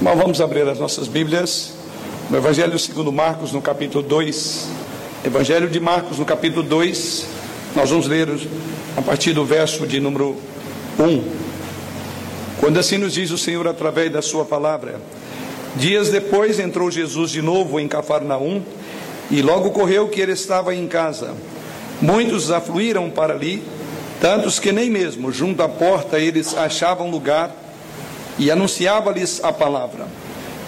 Mas vamos abrir as nossas Bíblias no Evangelho segundo Marcos, no capítulo 2. Evangelho de Marcos, no capítulo 2, nós vamos ler a partir do verso de número 1. Quando assim nos diz o Senhor através da sua palavra. Dias depois entrou Jesus de novo em Cafarnaum, e logo correu que ele estava em casa. Muitos afluíram para ali, tantos que nem mesmo junto à porta eles achavam lugar, e anunciava-lhes a palavra.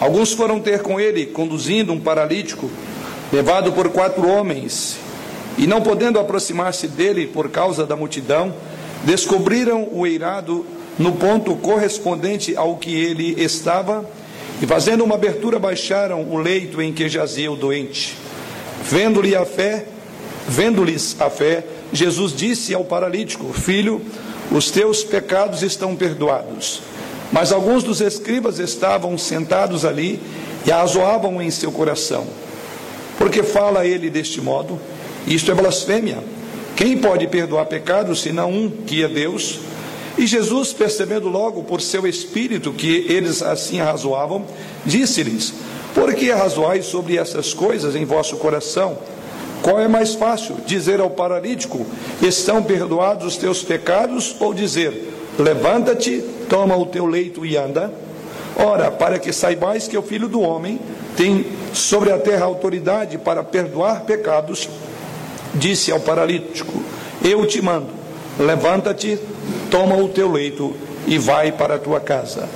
Alguns foram ter com ele, conduzindo um paralítico, levado por quatro homens, e não podendo aproximar-se dele por causa da multidão, descobriram o eirado no ponto correspondente ao que ele estava, e fazendo uma abertura baixaram o leito em que jazia o doente. Vendo-lhe a fé, vendo-lhes a fé, Jesus disse ao paralítico: Filho, os teus pecados estão perdoados. Mas alguns dos escribas estavam sentados ali e azoavam em seu coração. Porque fala ele deste modo? Isto é blasfêmia. Quem pode perdoar pecados senão um que é Deus? E Jesus, percebendo logo por seu espírito que eles assim razoavam, disse-lhes: Por que razoais sobre essas coisas em vosso coração? Qual é mais fácil, dizer ao paralítico: Estão perdoados os teus pecados? Ou dizer: Levanta-te, toma o teu leito e anda? Ora, para que saibais que o filho do homem tem sobre a terra autoridade para perdoar pecados, disse ao paralítico: Eu te mando, levanta-te, toma o teu leito e vai para a tua casa.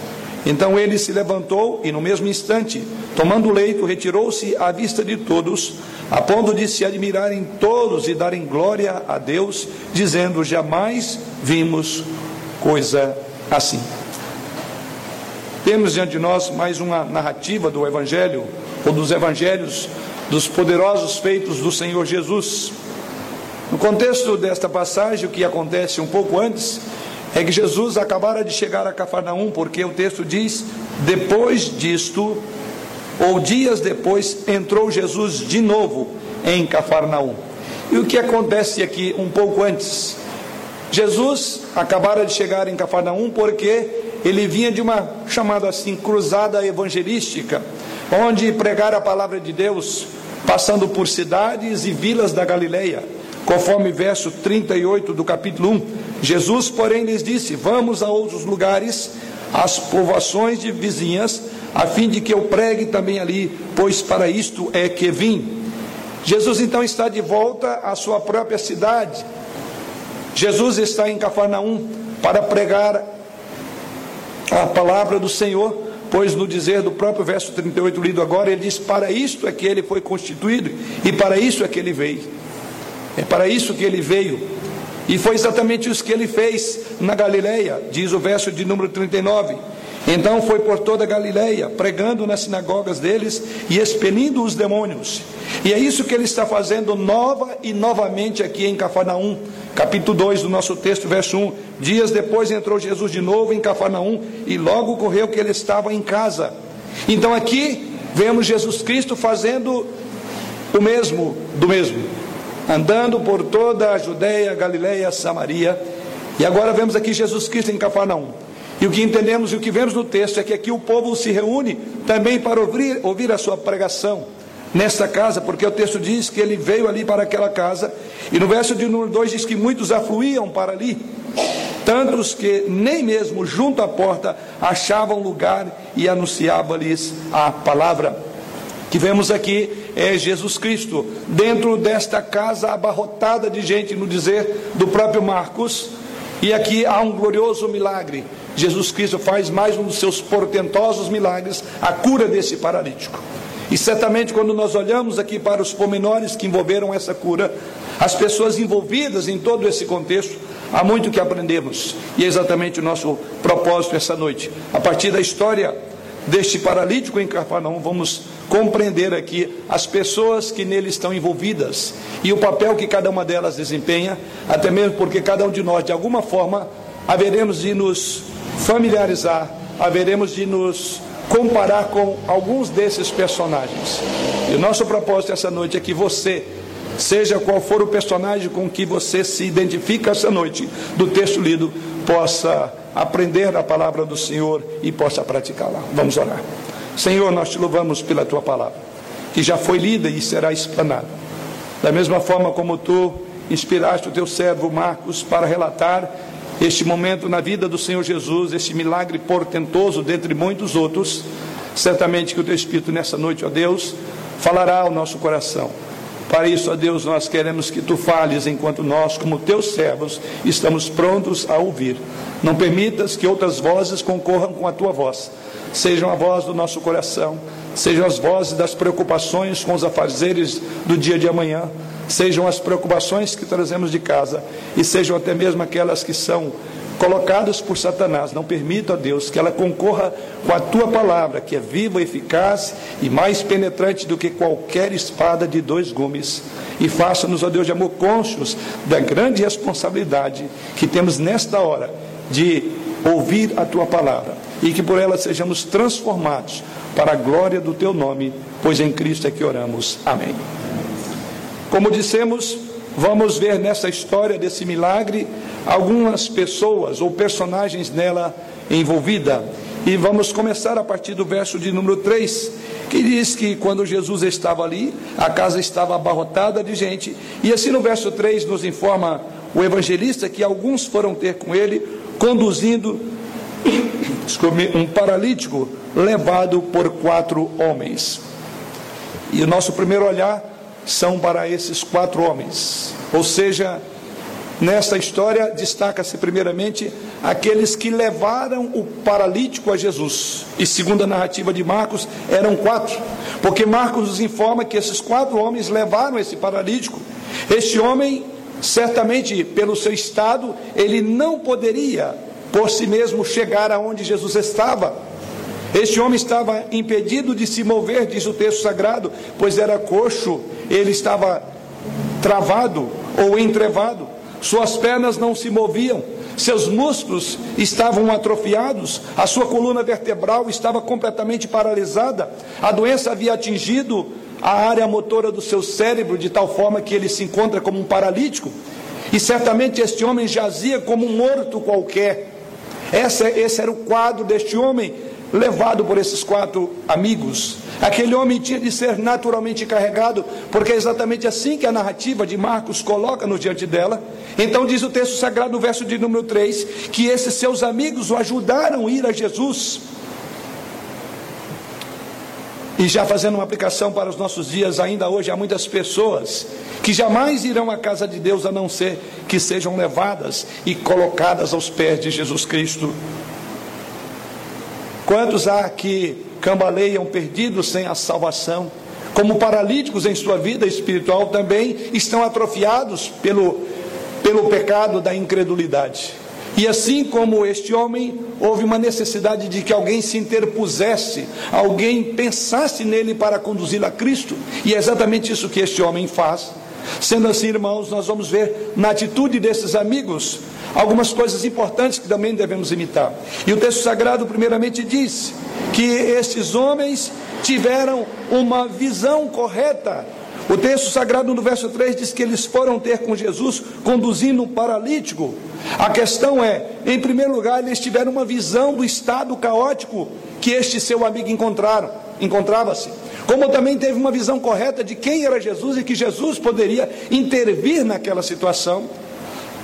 Então ele se levantou e, no mesmo instante, tomando o leito, retirou-se à vista de todos, a ponto de se admirarem todos e darem glória a Deus, dizendo: Jamais vimos coisa assim. Temos diante de nós mais uma narrativa do Evangelho, ou dos Evangelhos, dos poderosos feitos do Senhor Jesus. No contexto desta passagem, o que acontece um pouco antes é que Jesus acabara de chegar a Cafarnaum, porque o texto diz: depois disto, ou dias depois, entrou Jesus de novo em Cafarnaum. E o que acontece aqui um pouco antes? Jesus acabara de chegar em Cafarnaum porque ele vinha de uma chamada assim cruzada evangelística, onde pregar a palavra de Deus, passando por cidades e vilas da Galileia, conforme verso 38 do capítulo 1. Jesus, porém, lhes disse: Vamos a outros lugares, às povoações de vizinhas, a fim de que eu pregue também ali, pois para isto é que vim. Jesus então está de volta à sua própria cidade, Jesus está em Cafarnaum para pregar a palavra do Senhor, pois no dizer do próprio verso 38 lido agora, ele diz: Para isto é que ele foi constituído e para isso é que ele veio. É para isso que ele veio. E foi exatamente isso que ele fez na Galileia, diz o verso de número 39. Então foi por toda a Galileia, pregando nas sinagogas deles e expelindo os demônios. E é isso que ele está fazendo nova e novamente aqui em Cafarnaum, capítulo 2 do nosso texto, verso 1. Dias depois entrou Jesus de novo em Cafarnaum e logo ocorreu que ele estava em casa. Então aqui vemos Jesus Cristo fazendo o mesmo do mesmo, andando por toda a Judéia, Galileia, Samaria. E agora vemos aqui Jesus Cristo em Cafarnaum. E o que entendemos e o que vemos no texto é que aqui o povo se reúne também para ouvir, ouvir a sua pregação nesta casa, porque o texto diz que ele veio ali para aquela casa, e no verso de número 2 diz que muitos afluíam para ali, tantos que nem mesmo junto à porta achavam lugar e anunciava-lhes a palavra. Que vemos aqui é Jesus Cristo, dentro desta casa abarrotada de gente, no dizer do próprio Marcos, e aqui há um glorioso milagre. Jesus Cristo faz mais um dos seus portentosos milagres, a cura desse paralítico. E certamente, quando nós olhamos aqui para os pormenores que envolveram essa cura, as pessoas envolvidas em todo esse contexto, há muito que aprendemos. E é exatamente o nosso propósito essa noite. A partir da história deste paralítico em Cafarnaum, vamos compreender aqui as pessoas que nele estão envolvidas e o papel que cada uma delas desempenha, até mesmo porque cada um de nós, de alguma forma, haveremos de nos familiarizar, haveremos de nos comparar com alguns desses personagens. E o nosso propósito essa noite é que você, seja qual for o personagem com que você se identifica essa noite do texto lido, possa aprender a palavra do Senhor e possa praticá-la. Vamos orar. Senhor, nós te louvamos pela tua palavra, que já foi lida e será explanada. Da mesma forma como tu inspiraste o teu servo Marcos para relatar este momento na vida do Senhor Jesus, este milagre portentoso dentre muitos outros, certamente que o teu Espírito nessa noite, ó Deus, falará ao nosso coração. Para isso, ó Deus, nós queremos que tu fales enquanto nós, como teus servos, estamos prontos a ouvir. Não permitas que outras vozes concorram com a tua voz. Sejam a voz do nosso coração, sejam as vozes das preocupações com os afazeres do dia de amanhã, sejam as preocupações que trazemos de casa e sejam até mesmo aquelas que são colocadas por Satanás. Não permita, ó Deus, que ela concorra com a tua palavra, que é viva, eficaz e mais penetrante do que qualquer espada de dois gumes. E faça-nos, ó Deus de amor, cônscios da grande responsabilidade que temos nesta hora de ouvir a tua palavra e que por ela sejamos transformados para a glória do teu nome, pois em Cristo é que oramos. Amém. Como dissemos, vamos ver nessa história desse milagre algumas pessoas ou personagens nela envolvida. E vamos começar a partir do verso de número 3, que diz que quando Jesus estava ali, a casa estava abarrotada de gente. E assim no verso 3 nos informa o evangelista que alguns foram ter com ele, conduzindo um paralítico levado por quatro homens. E o nosso primeiro olhar são para esses quatro homens. Ou seja, nesta história destaca-se primeiramente aqueles que levaram o paralítico a Jesus. E segundo a narrativa de Marcos, eram quatro. Porque Marcos nos informa que esses quatro homens levaram esse paralítico. Este homem, certamente pelo seu estado, ele não poderia por si mesmo chegar aonde Jesus estava. Este homem estava impedido de se mover, diz o texto sagrado, pois era coxo, ele estava travado ou entrevado, suas pernas não se moviam, seus músculos estavam atrofiados, a sua coluna vertebral estava completamente paralisada, a doença havia atingido a área motora do seu cérebro de tal forma que ele se encontra como um paralítico, e certamente este homem jazia como um morto qualquer. Essa, esse era o quadro deste homem levado por esses quatro amigos. Aquele homem tinha de ser naturalmente carregado, porque é exatamente assim que a narrativa de Marcos coloca no diante dela. Então diz o texto sagrado no verso de número 3, que esses seus amigos o ajudaram a ir a Jesus. E já fazendo uma aplicação para os nossos dias, ainda hoje há muitas pessoas que jamais irão à casa de Deus a não ser que sejam levadas e colocadas aos pés de Jesus Cristo. Quantos há que cambaleiam perdidos sem a salvação? Como paralíticos em sua vida espiritual também estão atrofiados pelo, pelo pecado da incredulidade. E assim como este homem, houve uma necessidade de que alguém se interpusesse, alguém pensasse nele para conduzi-lo a Cristo, e é exatamente isso que este homem faz. Sendo assim, irmãos, nós vamos ver na atitude desses amigos algumas coisas importantes que também devemos imitar. E o texto sagrado, primeiramente, diz que estes homens tiveram uma visão correta. O texto sagrado, no verso 3, diz que eles foram ter com Jesus conduzindo um paralítico. A questão é, em primeiro lugar, eles tiveram uma visão do estado caótico que este seu amigo encontraram, encontrava-se como também teve uma visão correta de quem era Jesus e que Jesus poderia intervir naquela situação.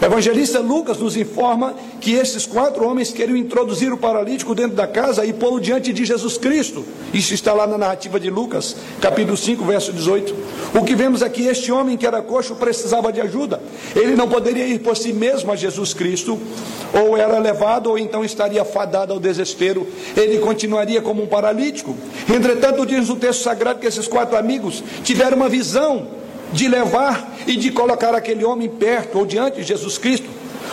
O evangelista Lucas nos informa que esses quatro homens queriam introduzir o paralítico dentro da casa e pô-lo diante de Jesus Cristo. Isso está lá na narrativa de Lucas, capítulo 5, verso 18. O que vemos aqui, este homem que era coxo precisava de ajuda. Ele não poderia ir por si mesmo a Jesus Cristo, ou era levado, ou então estaria fadado ao desespero. Ele continuaria como um paralítico. Entretanto, diz o texto sagrado que esses quatro amigos tiveram uma visão de levar e de colocar aquele homem perto ou diante de Jesus Cristo.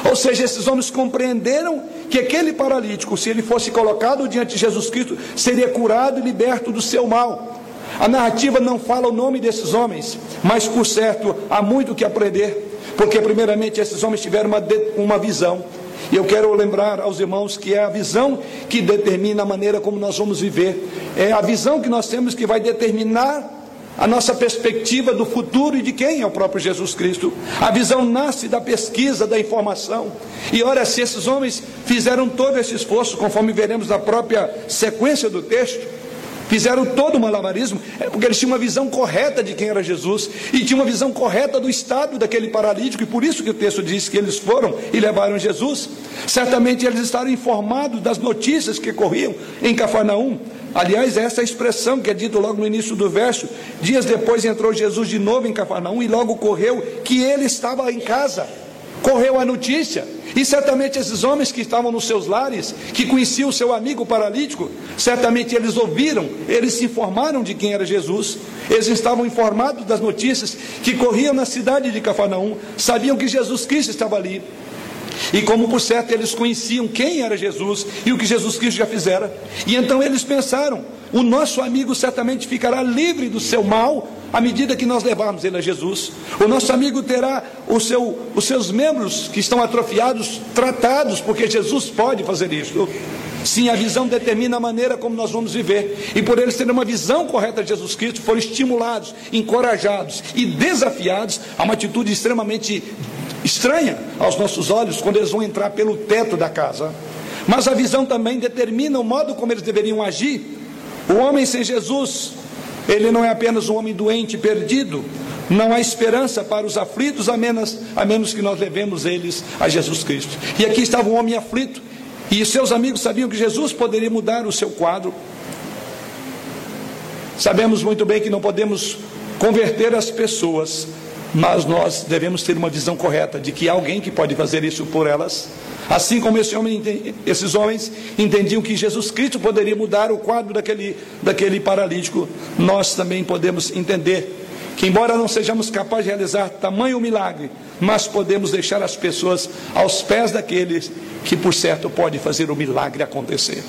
Ou seja, esses homens compreenderam que aquele paralítico, se ele fosse colocado diante de Jesus Cristo, seria curado e liberto do seu mal. A narrativa não fala o nome desses homens, mas por certo há muito que aprender, porque primeiramente esses homens tiveram uma, uma visão. E eu quero lembrar aos irmãos que é a visão que determina a maneira como nós vamos viver, é a visão que nós temos que vai determinar a nossa perspectiva do futuro e de quem é o próprio Jesus Cristo. A visão nasce da pesquisa, da informação. E ora, se esses homens fizeram todo esse esforço, conforme veremos na própria sequência do texto, fizeram todo o malabarismo, é porque eles tinham uma visão correta de quem era Jesus e tinham uma visão correta do estado daquele paralítico, e por isso que o texto diz que eles foram e levaram Jesus. Certamente eles estavam informados das notícias que corriam em Cafarnaum. Aliás, essa expressão que é dita logo no início do verso, dias depois entrou Jesus de novo em Cafarnaum e logo correu que ele estava em casa. Correu a notícia, e certamente esses homens que estavam nos seus lares, que conheciam o seu amigo paralítico, certamente eles ouviram, eles se informaram de quem era Jesus, eles estavam informados das notícias que corriam na cidade de Cafarnaum, sabiam que Jesus Cristo estava ali. E como por certo eles conheciam quem era Jesus e o que Jesus Cristo já fizera, e então eles pensaram: o nosso amigo certamente ficará livre do seu mal à medida que nós levarmos ele a Jesus. O nosso amigo terá seu, os seus membros que estão atrofiados tratados, porque Jesus pode fazer isso. Sim, a visão determina a maneira como nós vamos viver. E por eles terem uma visão correta de Jesus Cristo, foram estimulados, encorajados e desafiados a uma atitude extremamente estranha aos nossos olhos quando eles vão entrar pelo teto da casa. Mas a visão também determina o modo como eles deveriam agir. O homem sem Jesus ele não é apenas um homem doente, perdido. Não há esperança para os aflitos, a menos, a menos que nós levemos eles a Jesus Cristo. E aqui estava um homem aflito, e seus amigos sabiam que Jesus poderia mudar o seu quadro. Sabemos muito bem que não podemos converter as pessoas, mas nós devemos ter uma visão correta de que há alguém que pode fazer isso por elas. Assim como esse homem, esses homens entendiam que Jesus Cristo poderia mudar o quadro daquele, daquele paralítico, nós também podemos entender que, embora não sejamos capazes de realizar tamanho milagre, mas podemos deixar as pessoas aos pés daqueles que, por certo, pode fazer o milagre acontecer.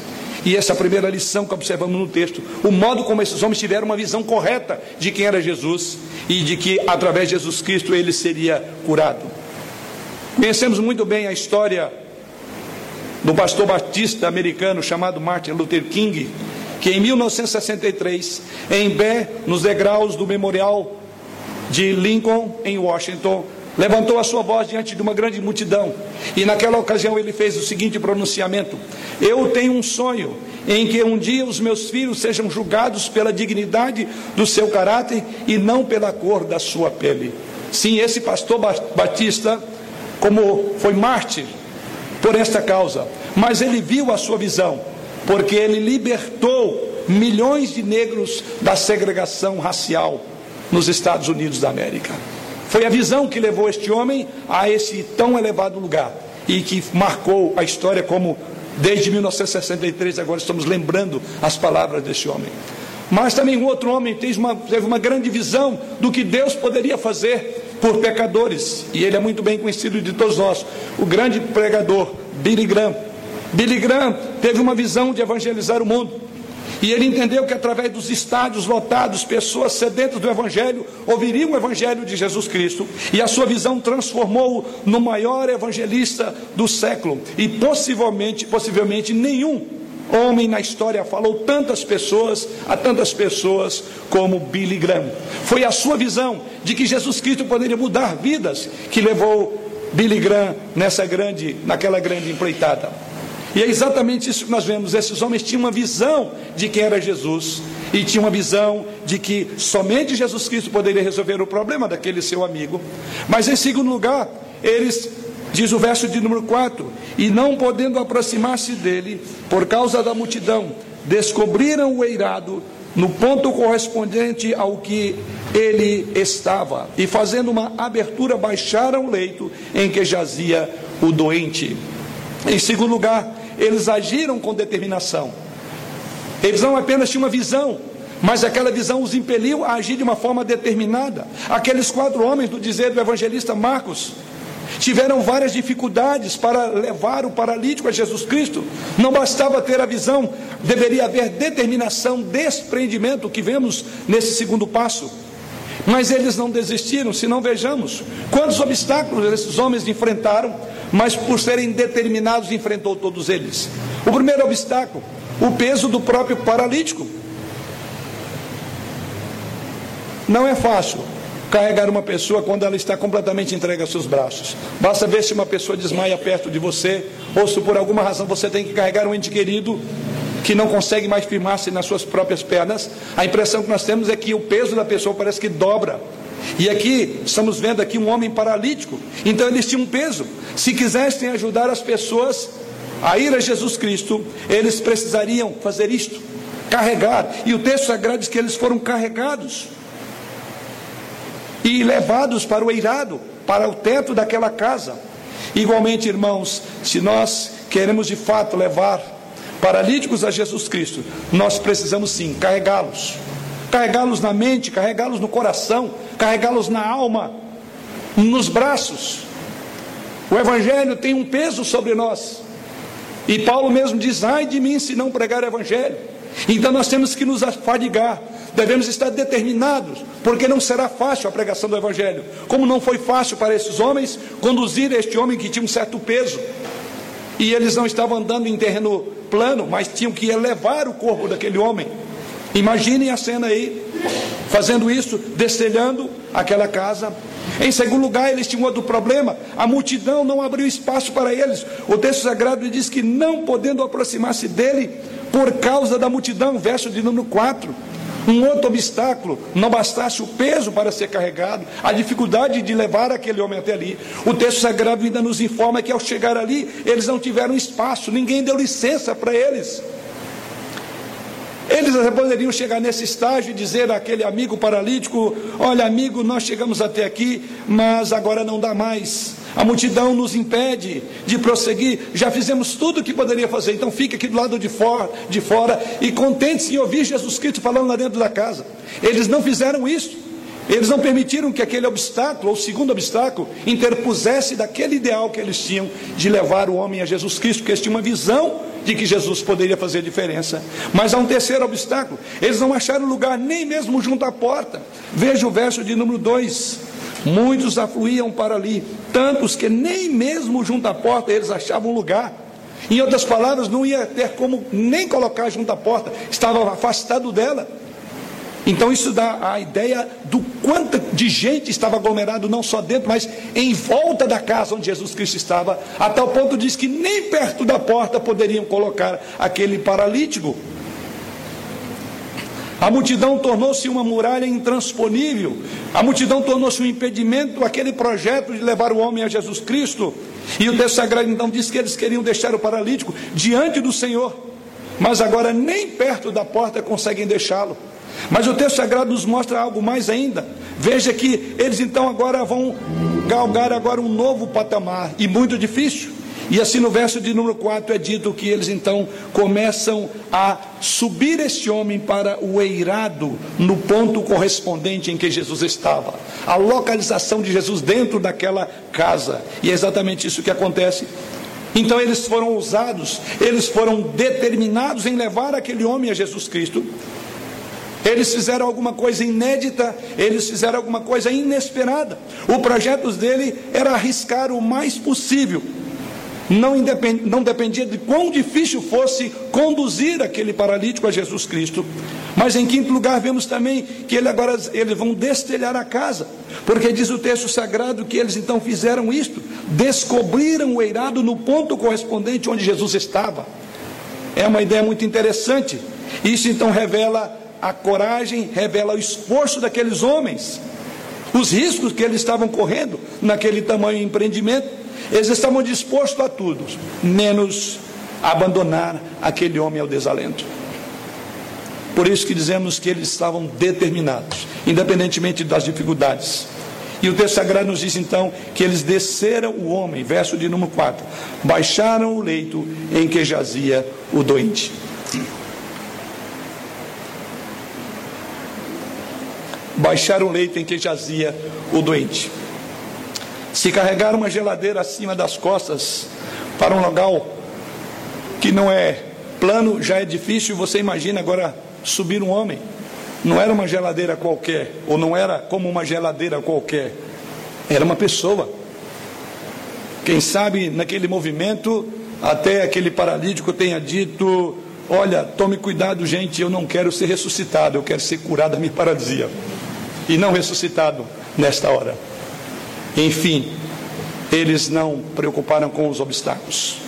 E essa é a primeira lição que observamos no texto: o modo como esses homens tiveram uma visão correta de quem era Jesus e de que, através de Jesus Cristo, ele seria curado. Conhecemos muito bem a história do pastor batista americano chamado Martin Luther King, que em 1963, em pé, nos degraus do memorial de Lincoln, em Washington, levantou a sua voz diante de uma grande multidão. E naquela ocasião ele fez o seguinte pronunciamento: Eu tenho um sonho em que um dia os meus filhos sejam julgados pela dignidade do seu caráter e não pela cor da sua pele. Sim, esse pastor batista, como foi mártir, por esta causa, mas ele viu a sua visão, porque ele libertou milhões de negros da segregação racial nos Estados Unidos da América. Foi a visão que levou este homem a esse tão elevado lugar e que marcou a história como desde 1963 agora estamos lembrando as palavras deste homem. Mas também um outro homem teve uma, teve uma grande visão do que Deus poderia fazer por pecadores, e ele é muito bem conhecido de todos nós, o grande pregador Billy Graham. Billy Graham teve uma visão de evangelizar o mundo. E ele entendeu que através dos estádios lotados, pessoas sedentas do Evangelho ouviriam o Evangelho de Jesus Cristo. E a sua visão transformou-o no maior evangelista do século. E possivelmente, possivelmente nenhum homem na história falou tantas pessoas, a tantas pessoas como Billy Graham. Foi a sua visão de que Jesus Cristo poderia mudar vidas que levou Billy Graham nessa grande, naquela grande empreitada. E é exatamente isso que nós vemos. Esses homens tinham uma visão de quem era Jesus e tinham uma visão de que somente Jesus Cristo poderia resolver o problema daquele seu amigo. Mas em segundo lugar, eles Diz o verso de número 4: E não podendo aproximar-se dele, por causa da multidão, descobriram o eirado no ponto correspondente ao que ele estava, e fazendo uma abertura, baixaram o leito em que jazia o doente. Em segundo lugar, eles agiram com determinação. Eles não apenas tinham uma visão, mas aquela visão os impeliu a agir de uma forma determinada. Aqueles quatro homens, do dizer do evangelista Marcos, tiveram várias dificuldades para levar o paralítico a Jesus Cristo. Não bastava ter a visão, deveria haver determinação, desprendimento, que vemos nesse segundo passo. Mas eles não desistiram, se não vejamos quantos obstáculos esses homens enfrentaram, mas por serem determinados, enfrentou todos eles. O primeiro obstáculo, o peso do próprio paralítico. Não é fácil carregar uma pessoa quando ela está completamente entregue aos seus braços. Basta ver se uma pessoa desmaia perto de você, ou se por alguma razão você tem que carregar um ente querido que não consegue mais firmar-se nas suas próprias pernas, a impressão que nós temos é que o peso da pessoa parece que dobra. E aqui estamos vendo aqui um homem paralítico. Então eles tinham um peso. Se quisessem ajudar as pessoas a ir a Jesus Cristo, eles precisariam fazer isto, carregar. E o texto sagrado diz que eles foram carregados e levados para o eirado, para o teto daquela casa. Igualmente, irmãos, se nós queremos de fato levar paralíticos a Jesus Cristo, nós precisamos sim carregá-los. Carregá-los na mente, carregá-los no coração, carregá-los na alma, nos braços. O Evangelho tem um peso sobre nós. E Paulo mesmo diz: ai de mim se não pregar o Evangelho. Então nós temos que nos afadigar, devemos estar determinados, porque não será fácil a pregação do Evangelho. Como não foi fácil para esses homens conduzir este homem que tinha um certo peso. E eles não estavam andando em terreno plano, mas tinham que elevar o corpo daquele homem. Imaginem a cena aí, fazendo isso, destelhando aquela casa. Em segundo lugar, eles tinham outro problema: a multidão não abriu espaço para eles. O texto sagrado diz que não podendo aproximar-se dele por causa da multidão, verso de número 4. Um outro obstáculo, não bastasse o peso para ser carregado, a dificuldade de levar aquele homem até ali. O texto sagrado ainda nos informa que ao chegar ali, eles não tiveram espaço, ninguém deu licença para eles. Eles poderiam chegar nesse estágio e dizer àquele amigo paralítico: Olha, amigo, nós chegamos até aqui, mas agora não dá mais. A multidão nos impede de prosseguir. Já fizemos tudo o que poderia fazer, então fique aqui do lado de fora, de fora e contente-se em ouvir Jesus Cristo falando lá dentro da casa. Eles não fizeram isso. Eles não permitiram que aquele obstáculo, ou segundo obstáculo, interpusesse daquele ideal que eles tinham de levar o homem a Jesus Cristo, porque eles tinham uma visão de que Jesus poderia fazer diferença. Mas há um terceiro obstáculo: eles não acharam lugar nem mesmo junto à porta. Veja o verso de número 2. Muitos afluíam para ali, tantos que nem mesmo junto à porta eles achavam lugar. Em outras palavras, não ia ter como nem colocar junto à porta, estava afastado dela. Então isso dá a ideia do quanto de gente estava aglomerado, não só dentro, mas em volta da casa onde Jesus Cristo estava, a tal ponto diz que nem perto da porta poderiam colocar aquele paralítico. A multidão tornou-se uma muralha intransponível. A multidão tornou-se um impedimento aquele projeto de levar o homem a Jesus Cristo. E o texto sagrado então diz que eles queriam deixar o paralítico diante do Senhor, mas agora nem perto da porta conseguem deixá-lo. Mas o texto sagrado nos mostra algo mais ainda. Veja que eles então agora vão galgar agora um novo patamar e muito difícil. E assim no verso de número 4 é dito que eles então começam a subir este homem para o eirado, no ponto correspondente em que Jesus estava. A localização de Jesus dentro daquela casa. E é exatamente isso que acontece. Então eles foram ousados, eles foram determinados em levar aquele homem a Jesus Cristo. Eles fizeram alguma coisa inédita, eles fizeram alguma coisa inesperada. O projeto dele era arriscar o mais possível. Não, independ, não dependia de quão difícil fosse conduzir aquele paralítico a Jesus Cristo. Mas em quinto lugar, vemos também que ele agora eles vão destelhar a casa, porque diz o texto sagrado que eles então fizeram isto, descobriram o eirado no ponto correspondente onde Jesus estava. É uma ideia muito interessante. Isso então revela a coragem revela o esforço daqueles homens, os riscos que eles estavam correndo naquele tamanho empreendimento. Eles estavam dispostos a tudo, menos abandonar aquele homem ao desalento. Por isso que dizemos que eles estavam determinados, independentemente das dificuldades. E o texto sagrado nos diz então que eles desceram o homem, verso de número 4, baixaram o leito em que jazia o doente. Baixaram o leito em que jazia o doente. Se carregar uma geladeira acima das costas para um local que não é plano, já é difícil, você imagina agora subir um homem. Não era uma geladeira qualquer, ou não era como uma geladeira qualquer, era uma pessoa. Quem sabe naquele movimento, até aquele paralítico tenha dito: Olha, tome cuidado, gente, eu não quero ser ressuscitado, eu quero ser curado da minha paralisia e não ressuscitado nesta hora. Enfim, eles não preocuparam com os obstáculos.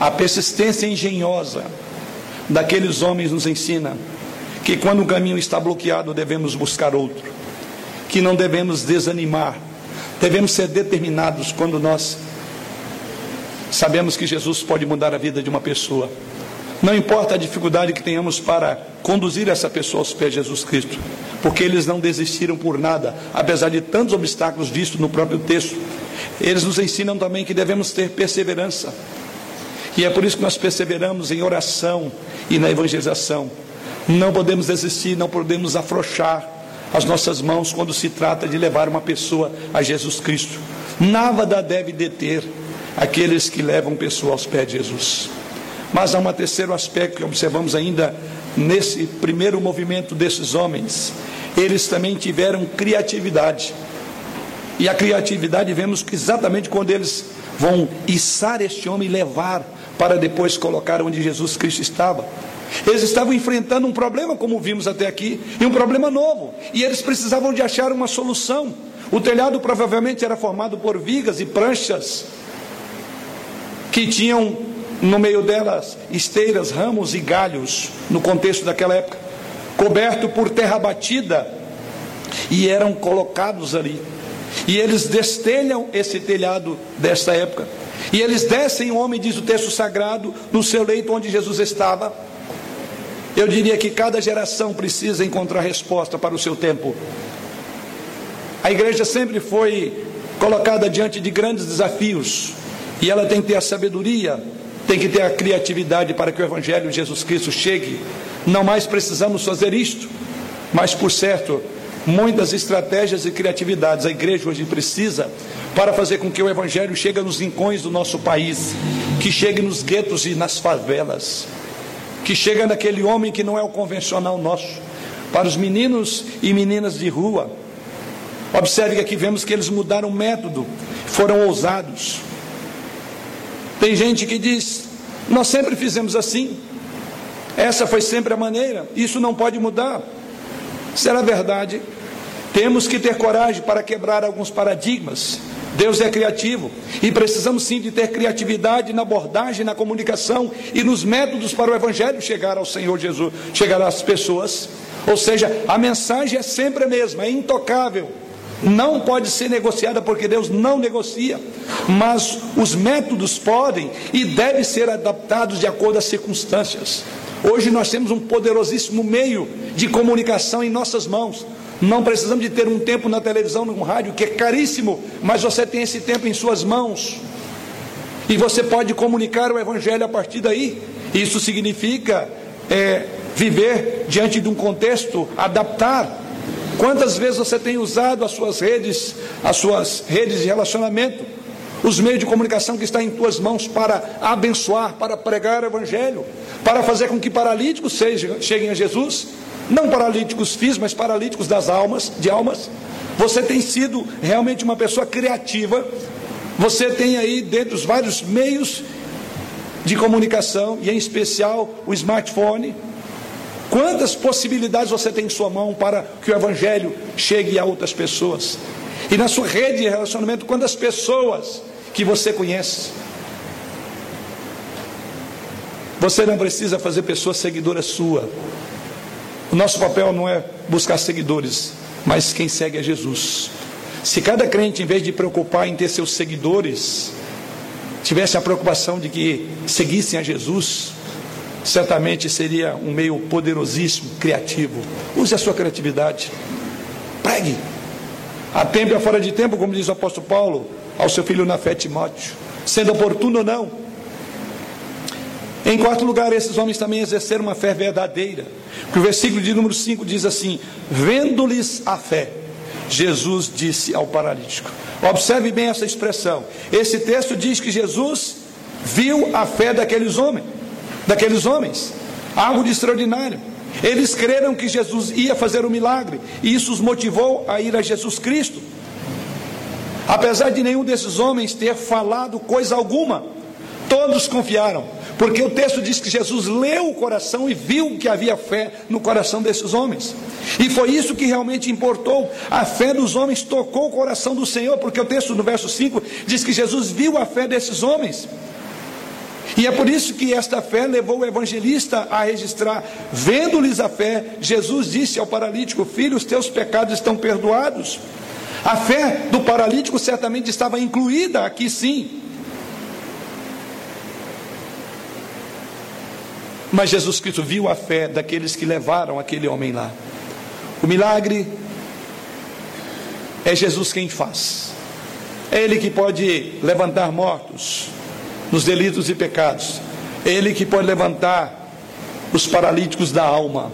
A persistência engenhosa daqueles homens nos ensina que quando o caminho está bloqueado devemos buscar outro, que não devemos desanimar, devemos ser determinados quando nós sabemos que Jesus pode mudar a vida de uma pessoa. Não importa a dificuldade que tenhamos para conduzir essa pessoa aos pés de Jesus Cristo, porque eles não desistiram por nada, apesar de tantos obstáculos vistos no próprio texto. Eles nos ensinam também que devemos ter perseverança. E é por isso que nós perseveramos em oração e na evangelização. Não podemos desistir, não podemos afrouxar as nossas mãos quando se trata de levar uma pessoa a Jesus Cristo. Nada deve deter aqueles que levam pessoa aos pés de Jesus. Mas há um terceiro aspecto que observamos ainda nesse primeiro movimento desses homens. Eles também tiveram criatividade. E a criatividade vemos que exatamente quando eles vão içar este homem e levar para depois colocar onde Jesus Cristo estava. Eles estavam enfrentando um problema, como vimos até aqui, e um problema novo. E eles precisavam de achar uma solução. O telhado provavelmente era formado por vigas e pranchas que tinham no meio delas esteiras, ramos e galhos, no contexto daquela época, coberto por terra batida, e eram colocados ali. E eles destelham esse telhado desta época. E eles descem, o homem, diz o texto sagrado, no seu leito onde Jesus estava. Eu diria que cada geração precisa encontrar resposta para o seu tempo. A igreja sempre foi colocada diante de grandes desafios, e ela tem que ter a sabedoria tem que ter a criatividade para que o Evangelho de Jesus Cristo chegue. Não mais precisamos fazer isto, mas por certo, muitas estratégias e criatividades a igreja hoje precisa para fazer com que o Evangelho chegue nos rincões do nosso país, que chegue nos guetos e nas favelas, que chegue naquele homem que não é o convencional nosso, para os meninos e meninas de rua. Observe que aqui vemos que eles mudaram o método, foram ousados. Tem gente que diz: Nós sempre fizemos assim, essa foi sempre a maneira, isso não pode mudar. Será verdade? Temos que ter coragem para quebrar alguns paradigmas. Deus é criativo e precisamos sim de ter criatividade na abordagem, na comunicação e nos métodos para o Evangelho chegar ao Senhor Jesus, chegar às pessoas. Ou seja, a mensagem é sempre a mesma, é intocável não pode ser negociada porque Deus não negocia, mas os métodos podem e devem ser adaptados de acordo às circunstâncias. Hoje nós temos um poderosíssimo meio de comunicação em nossas mãos. Não precisamos de ter um tempo na televisão, no rádio, que é caríssimo, mas você tem esse tempo em suas mãos. E você pode comunicar o Evangelho a partir daí. Isso significa é, viver diante de um contexto, adaptar Quantas vezes você tem usado as suas redes, as suas redes de relacionamento, os meios de comunicação que estão em tuas mãos para abençoar, para pregar o evangelho, para fazer com que paralíticos sejam, cheguem a Jesus? Não paralíticos físicos, mas paralíticos das almas, de almas. Você tem sido realmente uma pessoa criativa. Você tem aí dentro dos vários meios de comunicação, e em especial o smartphone, Quantas possibilidades você tem em sua mão para que o Evangelho chegue a outras pessoas? E na sua rede de relacionamento, quantas pessoas que você conhece? Você não precisa fazer pessoa seguidora sua. O nosso papel não é buscar seguidores, mas quem segue é Jesus. Se cada crente, em vez de preocupar em ter seus seguidores, tivesse a preocupação de que seguissem a Jesus, certamente seria um meio poderosíssimo, criativo. Use a sua criatividade. Pregue. A tempo e fora de tempo, como diz o apóstolo Paulo ao seu filho na fé Timóteo, sendo oportuno ou não. Em quarto lugar, esses homens também exerceram uma fé verdadeira. Que o versículo de número 5 diz assim: Vendo-lhes a fé, Jesus disse ao paralítico. Observe bem essa expressão. Esse texto diz que Jesus viu a fé daqueles homens daqueles homens. Algo de extraordinário. Eles creram que Jesus ia fazer um milagre, e isso os motivou a ir a Jesus Cristo. Apesar de nenhum desses homens ter falado coisa alguma, todos confiaram, porque o texto diz que Jesus leu o coração e viu que havia fé no coração desses homens. E foi isso que realmente importou. A fé dos homens tocou o coração do Senhor, porque o texto no verso 5 diz que Jesus viu a fé desses homens. E é por isso que esta fé levou o evangelista a registrar, vendo-lhes a fé, Jesus disse ao paralítico: Filho, os teus pecados estão perdoados. A fé do paralítico certamente estava incluída aqui sim. Mas Jesus Cristo viu a fé daqueles que levaram aquele homem lá. O milagre é Jesus quem faz. É Ele que pode levantar mortos nos delitos e pecados. Ele que pode levantar os paralíticos da alma.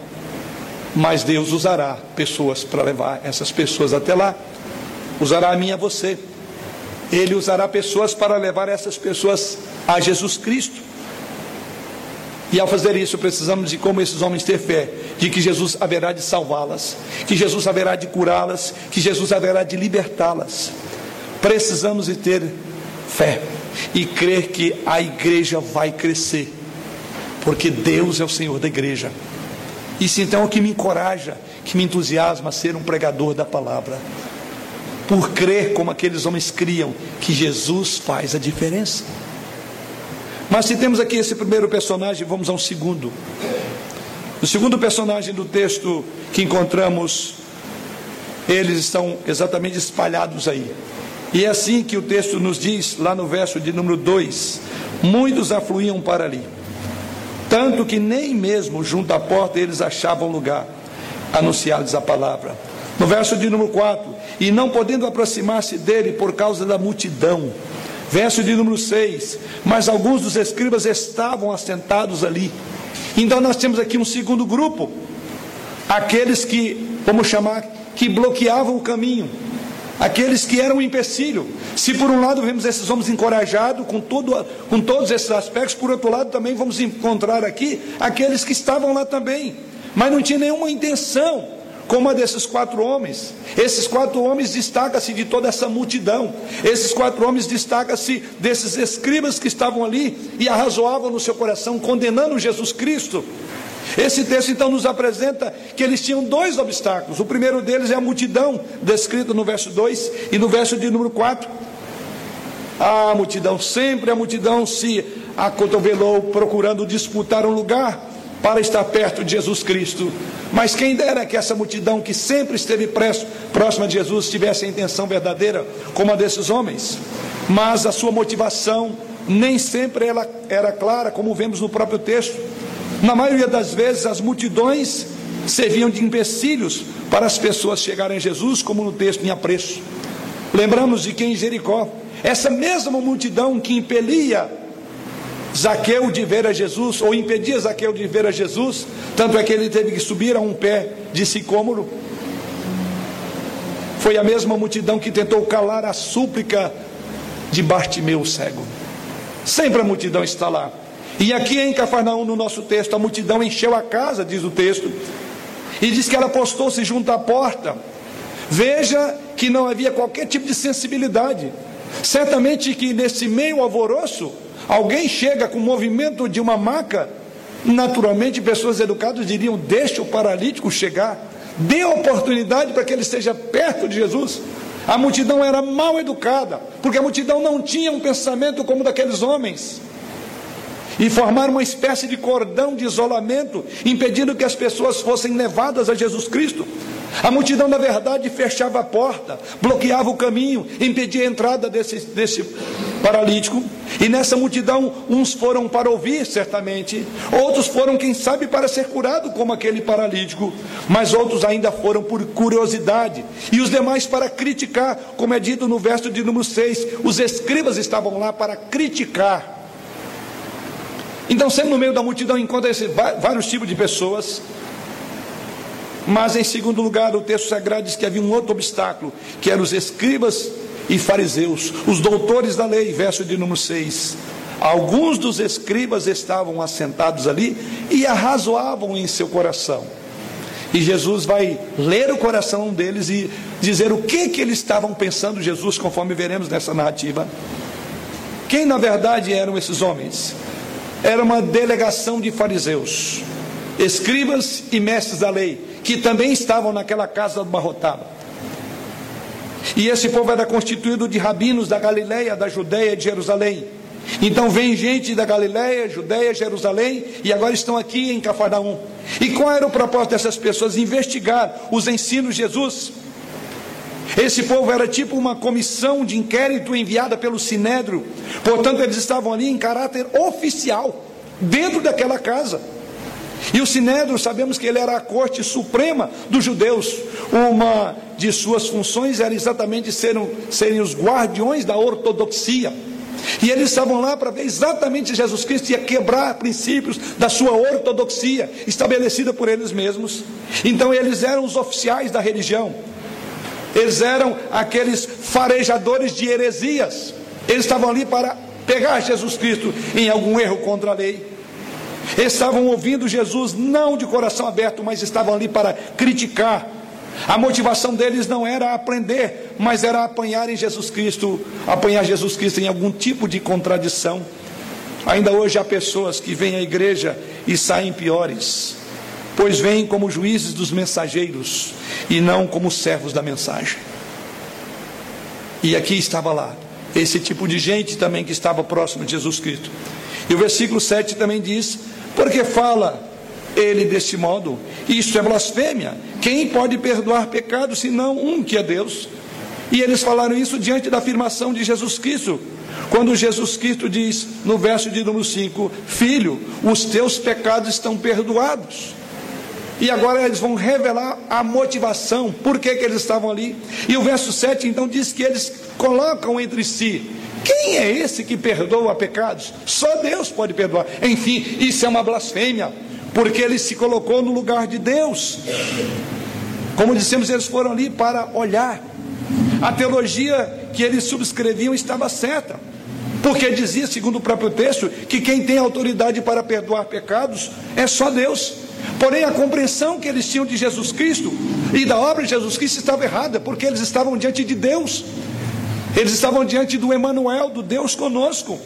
Mas Deus usará pessoas para levar essas pessoas até lá. Usará a mim a você. Ele usará pessoas para levar essas pessoas a Jesus Cristo. E ao fazer isso, precisamos de como esses homens ter fé, de que Jesus haverá de salvá-las, que Jesus haverá de curá-las, que Jesus haverá de libertá-las. Precisamos de ter fé e crer que a igreja vai crescer, porque Deus é o Senhor da igreja. Isso então é o que me encoraja, que me entusiasma a ser um pregador da palavra. Por crer como aqueles homens criam que Jesus faz a diferença. Mas se temos aqui esse primeiro personagem, vamos ao segundo. O segundo personagem do texto que encontramos, eles estão exatamente espalhados aí. E é assim que o texto nos diz, lá no verso de número 2: Muitos afluíam para ali, tanto que nem mesmo junto à porta eles achavam lugar, anunciados a palavra. No verso de número 4: E não podendo aproximar-se dele por causa da multidão. Verso de número 6: Mas alguns dos escribas estavam assentados ali. Então nós temos aqui um segundo grupo, aqueles que, vamos chamar, que bloqueavam o caminho aqueles que eram um empecilho. Se por um lado vemos esses homens encorajados com, todo, com todos esses aspectos, por outro lado também vamos encontrar aqui aqueles que estavam lá também, mas não tinha nenhuma intenção, como a desses quatro homens. Esses quatro homens destacam-se de toda essa multidão. Esses quatro homens destacam-se desses escribas que estavam ali e arrazoavam no seu coração, condenando Jesus Cristo. Esse texto então nos apresenta que eles tinham dois obstáculos. O primeiro deles é a multidão, descrita no verso 2 e no verso de número 4. A multidão, sempre a multidão se acotovelou procurando disputar um lugar para estar perto de Jesus Cristo. Mas quem dera que essa multidão que sempre esteve próxima de Jesus tivesse a intenção verdadeira, como a desses homens. Mas a sua motivação nem sempre ela era clara, como vemos no próprio texto. Na maioria das vezes, as multidões serviam de empecilhos para as pessoas chegarem a Jesus, como no texto em apreço. Lembramos de que em Jericó, essa mesma multidão que impelia Zaqueu de ver a Jesus, ou impedia Zaqueu de ver a Jesus, tanto é que ele teve que subir a um pé de sicômoro. Foi a mesma multidão que tentou calar a súplica de Bartimeu cego. Sempre a multidão está lá. E aqui em Cafarnaum, no nosso texto, a multidão encheu a casa, diz o texto, e diz que ela postou-se junto à porta. Veja que não havia qualquer tipo de sensibilidade. Certamente que nesse meio alvoroço, alguém chega com o movimento de uma maca, naturalmente pessoas educadas diriam: deixe o paralítico chegar, dê oportunidade para que ele esteja perto de Jesus. A multidão era mal educada, porque a multidão não tinha um pensamento como daqueles homens e formar uma espécie de cordão de isolamento, impedindo que as pessoas fossem levadas a Jesus Cristo. A multidão, na verdade, fechava a porta, bloqueava o caminho, impedia a entrada desse, desse paralítico. E nessa multidão, uns foram para ouvir, certamente, outros foram, quem sabe, para ser curado, como aquele paralítico, mas outros ainda foram por curiosidade, e os demais para criticar, como é dito no verso de número 6. Os escribas estavam lá para criticar então, sempre no meio da multidão encontra esses vários tipos de pessoas. Mas, em segundo lugar, o texto sagrado diz que havia um outro obstáculo, que eram os escribas e fariseus, os doutores da lei, verso de número 6. Alguns dos escribas estavam assentados ali e arrazoavam em seu coração. E Jesus vai ler o coração deles e dizer o que que eles estavam pensando, Jesus, conforme veremos nessa narrativa. Quem na verdade eram esses homens? Era uma delegação de fariseus, escribas e mestres da lei, que também estavam naquela casa barrotada. E esse povo era constituído de rabinos da Galileia, da Judeia e de Jerusalém. Então vem gente da Galiléia, Judéia, Jerusalém e agora estão aqui em Cafarnaum. E qual era o propósito dessas pessoas? Investigar os ensinos de Jesus. Esse povo era tipo uma comissão de inquérito enviada pelo Sinédrio. Portanto, eles estavam ali em caráter oficial, dentro daquela casa. E o Sinédrio, sabemos que ele era a corte suprema dos judeus. Uma de suas funções era exatamente serem, serem os guardiões da ortodoxia. E eles estavam lá para ver exatamente Jesus Cristo ia quebrar princípios da sua ortodoxia, estabelecida por eles mesmos. Então eles eram os oficiais da religião. Eles eram aqueles farejadores de heresias. Eles estavam ali para pegar Jesus Cristo em algum erro contra a lei. Estavam ouvindo Jesus não de coração aberto, mas estavam ali para criticar. A motivação deles não era aprender, mas era apanhar em Jesus Cristo, apanhar Jesus Cristo em algum tipo de contradição. Ainda hoje há pessoas que vêm à igreja e saem piores, pois vêm como juízes dos mensageiros e não como servos da mensagem. E aqui estava lá, esse tipo de gente também que estava próximo de Jesus Cristo. E o versículo 7 também diz: Porque fala ele deste modo, isso é blasfêmia. Quem pode perdoar pecados senão um que é Deus? E eles falaram isso diante da afirmação de Jesus Cristo, quando Jesus Cristo diz no verso de número 5: Filho, os teus pecados estão perdoados. E agora eles vão revelar a motivação, por que, que eles estavam ali. E o verso 7 então diz que eles colocam entre si: quem é esse que perdoa pecados? Só Deus pode perdoar. Enfim, isso é uma blasfêmia, porque ele se colocou no lugar de Deus. Como dissemos, eles foram ali para olhar. A teologia que eles subscreviam estava certa. Porque dizia, segundo o próprio texto, que quem tem autoridade para perdoar pecados é só Deus. Porém, a compreensão que eles tinham de Jesus Cristo e da obra de Jesus Cristo estava errada, porque eles estavam diante de Deus, eles estavam diante do Emanuel, do Deus conosco.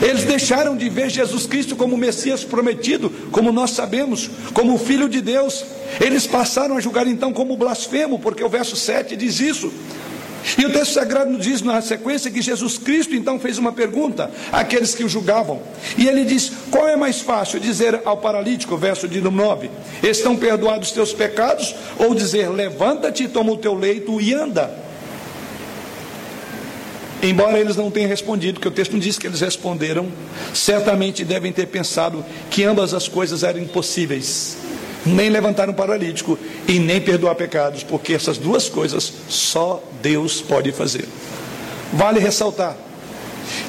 Eles deixaram de ver Jesus Cristo como Messias prometido, como nós sabemos, como o Filho de Deus. Eles passaram a julgar então como blasfemo, porque o verso 7 diz isso. E o texto sagrado nos diz na sequência que Jesus Cristo então fez uma pergunta àqueles que o julgavam. E ele diz: Qual é mais fácil dizer ao paralítico, verso de 9, estão perdoados os teus pecados, ou dizer, levanta-te, toma o teu leito e anda? Embora eles não tenham respondido, que o texto não diz que eles responderam, certamente devem ter pensado que ambas as coisas eram impossíveis nem levantar um paralítico e nem perdoar pecados, porque essas duas coisas só Deus pode fazer. Vale ressaltar